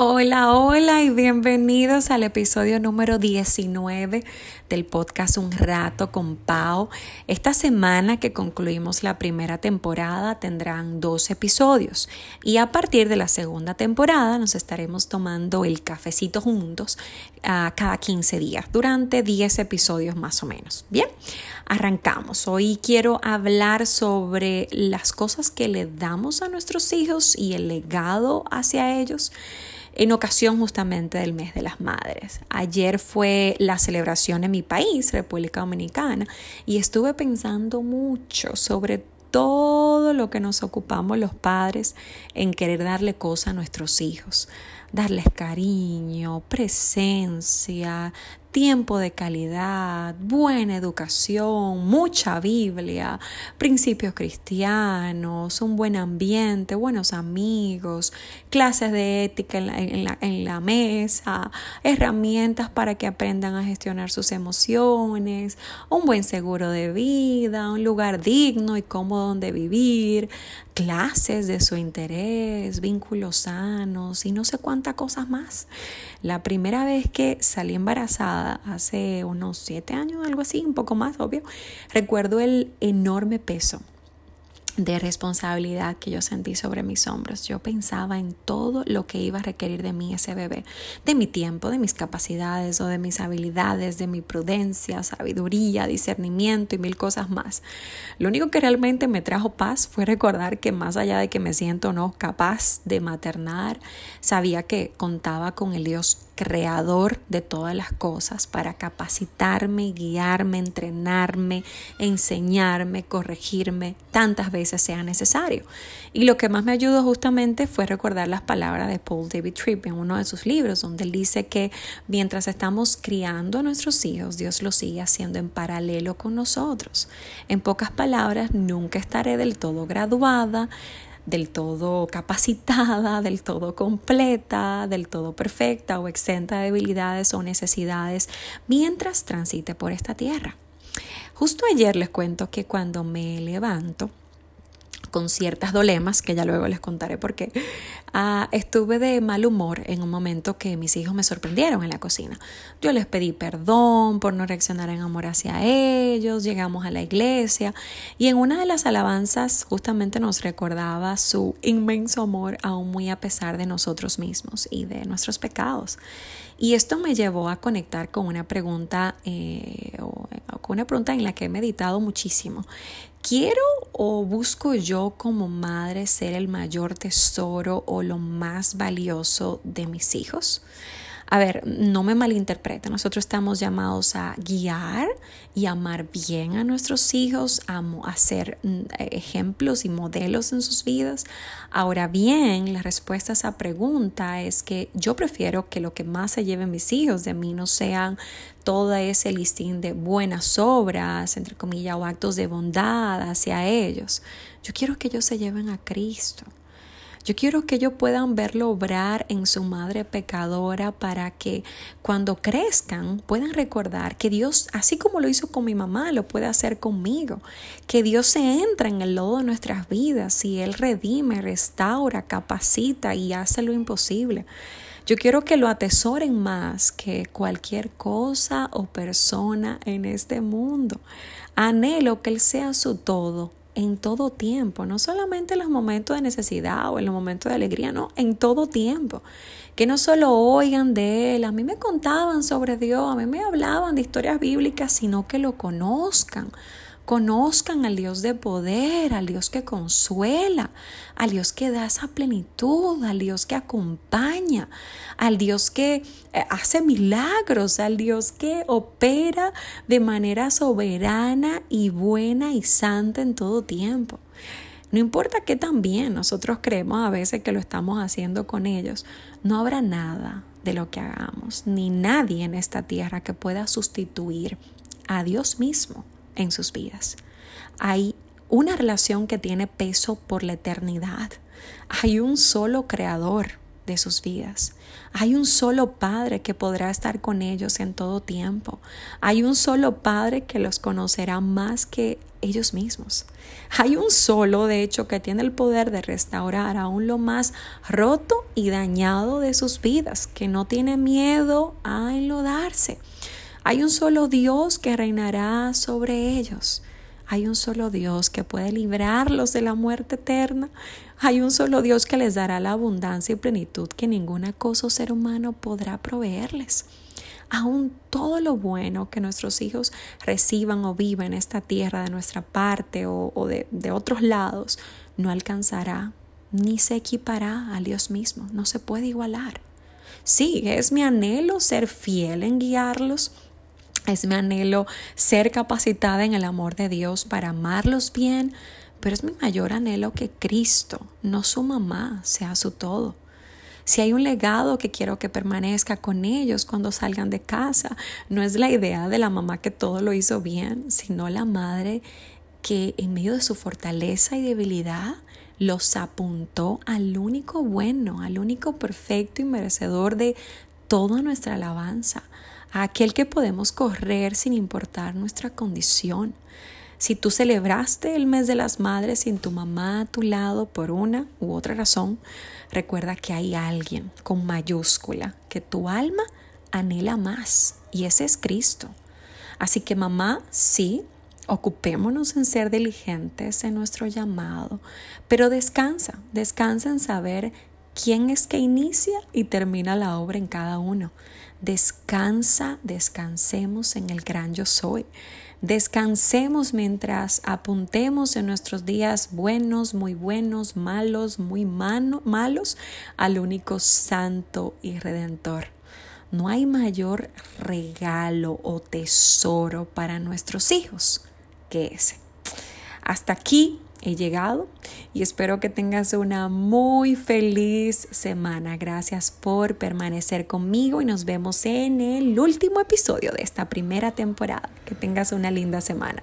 Hola, hola y bienvenidos al episodio número 19 del podcast Un rato con Pau. Esta semana que concluimos la primera temporada tendrán dos episodios y a partir de la segunda temporada nos estaremos tomando el cafecito juntos uh, cada 15 días durante 10 episodios más o menos. Bien, arrancamos. Hoy quiero hablar sobre las cosas que le damos a nuestros hijos y el legado hacia ellos en ocasión justamente del mes de las madres. Ayer fue la celebración en mi país, República Dominicana, y estuve pensando mucho sobre todo lo que nos ocupamos los padres en querer darle cosas a nuestros hijos darles cariño, presencia, tiempo de calidad, buena educación, mucha Biblia, principios cristianos, un buen ambiente, buenos amigos, clases de ética en la, mesa, herramientas para que aprendan a gestionar sus emociones, un buen seguro de vida, un lugar digno y cómodo donde vivir, clases de su interés, vínculos sanos y no sé cuántas cosas más. La primera vez que salí embarazada, hace unos siete años, algo así, un poco más, obvio, recuerdo el enorme peso de responsabilidad que yo sentí sobre mis hombros. Yo pensaba en todo lo que iba a requerir de mí ese bebé, de mi tiempo, de mis capacidades o de mis habilidades, de mi prudencia, sabiduría, discernimiento y mil cosas más. Lo único que realmente me trajo paz fue recordar que más allá de que me siento no capaz de maternar, sabía que contaba con el Dios creador de todas las cosas para capacitarme, guiarme, entrenarme, enseñarme, corregirme tantas veces sea necesario. Y lo que más me ayudó justamente fue recordar las palabras de Paul David Tripp en uno de sus libros, donde él dice que mientras estamos criando a nuestros hijos, Dios lo sigue haciendo en paralelo con nosotros. En pocas palabras, nunca estaré del todo graduada, del todo capacitada, del todo completa, del todo perfecta o exenta de debilidades o necesidades mientras transite por esta tierra. Justo ayer les cuento que cuando me levanto, con ciertas dolemas, que ya luego les contaré por qué, ah, estuve de mal humor en un momento que mis hijos me sorprendieron en la cocina. Yo les pedí perdón por no reaccionar en amor hacia ellos, llegamos a la iglesia y en una de las alabanzas justamente nos recordaba su inmenso amor aún muy a pesar de nosotros mismos y de nuestros pecados. Y esto me llevó a conectar con una pregunta, eh, con una pregunta en la que he meditado muchísimo. ¿Quiero o busco yo como madre ser el mayor tesoro o lo más valioso de mis hijos? A ver, no me malinterpreten, nosotros estamos llamados a guiar y amar bien a nuestros hijos, a, ser mm, ejemplos y modelos en sus vidas. Ahora bien, la respuesta a esa pregunta es que yo prefiero que lo que más se lleven mis hijos de mí no sean todo ese listín de buenas obras, entre comillas, o actos de bondad hacia ellos. Yo quiero que ellos se lleven a Cristo. Yo quiero que ellos puedan verlo obrar en su madre pecadora para que cuando crezcan puedan recordar que Dios, así como lo hizo con mi mamá, lo puede hacer conmigo. Que Dios se entra en el lodo de nuestras vidas y Él redime, restaura, capacita y hace lo imposible. Yo quiero que lo atesoren más que cualquier cosa o persona en este mundo. Anhelo que Él sea su todo en todo tiempo, no solamente en los momentos de necesidad o en los momentos de alegría, no, en todo tiempo. Que no solo oigan de Él, a mí me contaban sobre Dios, a mí me hablaban de historias bíblicas, sino que lo conozcan conozcan al Dios de poder, al Dios que consuela, al Dios que da esa plenitud, al Dios que acompaña, al Dios que eh, hace milagros, al Dios que opera de manera soberana y buena y santa en todo tiempo. No importa qué tan bien nosotros creemos a veces que lo estamos haciendo con ellos, no habrá nada de lo que hagamos, ni nadie en esta tierra que pueda sustituir a Dios mismo en sus vidas. Hay una relación que tiene peso por la eternidad. Hay un solo creador de sus vidas. Hay un solo Padre que podrá estar con ellos en todo tiempo. Hay un solo Padre que los conocerá más que ellos mismos. Hay un solo, de hecho, que tiene el poder de restaurar aún lo más roto y dañado de sus vidas, que no tiene miedo a enlodarse. Hay un solo Dios que reinará sobre ellos. Hay un solo Dios que puede librarlos de la muerte eterna. Hay un solo Dios que les dará la abundancia y plenitud que ninguna cosa o ser humano podrá proveerles aún todo lo bueno que nuestros hijos reciban o vivan en esta tierra de nuestra parte o, de, otros lados, no alcanzará ni se equipará a Dios mismo, no se puede igualar. Sí, es mi anhelo ser fiel en guiarlos, es mi anhelo ser capacitada en el amor de Dios para amarlos bien, pero es mi mayor anhelo que Cristo, no su mamá, sea su todo. Si hay un legado que quiero que permanezca con ellos cuando salgan de casa, no es la idea de la mamá que todo lo hizo bien, sino la madre que en medio de su fortaleza y debilidad los apuntó al único bueno, al único perfecto y merecedor de toda nuestra alabanza, a aquel que podemos correr sin importar nuestra condición. Si tú celebraste el mes de las madres sin tu mamá a tu lado por una u otra razón, recuerda que hay alguien con mayúscula que tu alma anhela más y ese es Cristo. Así que mamá, sí, ocupémonos en ser diligentes en nuestro llamado, pero descansa, descansa en saber quién es que inicia y termina la obra en cada uno. Descansa, descansemos en el gran yo soy. Descansemos mientras apuntemos en nuestros días buenos, muy buenos, malos, muy malos, al único santo y redentor. No hay mayor regalo o tesoro para nuestros hijos que ese. Hasta aquí he llegado y espero que tengas una muy feliz semana. Gracias por permanecer conmigo y nos vemos en el último episodio de esta primera temporada. Que tengas una linda semana.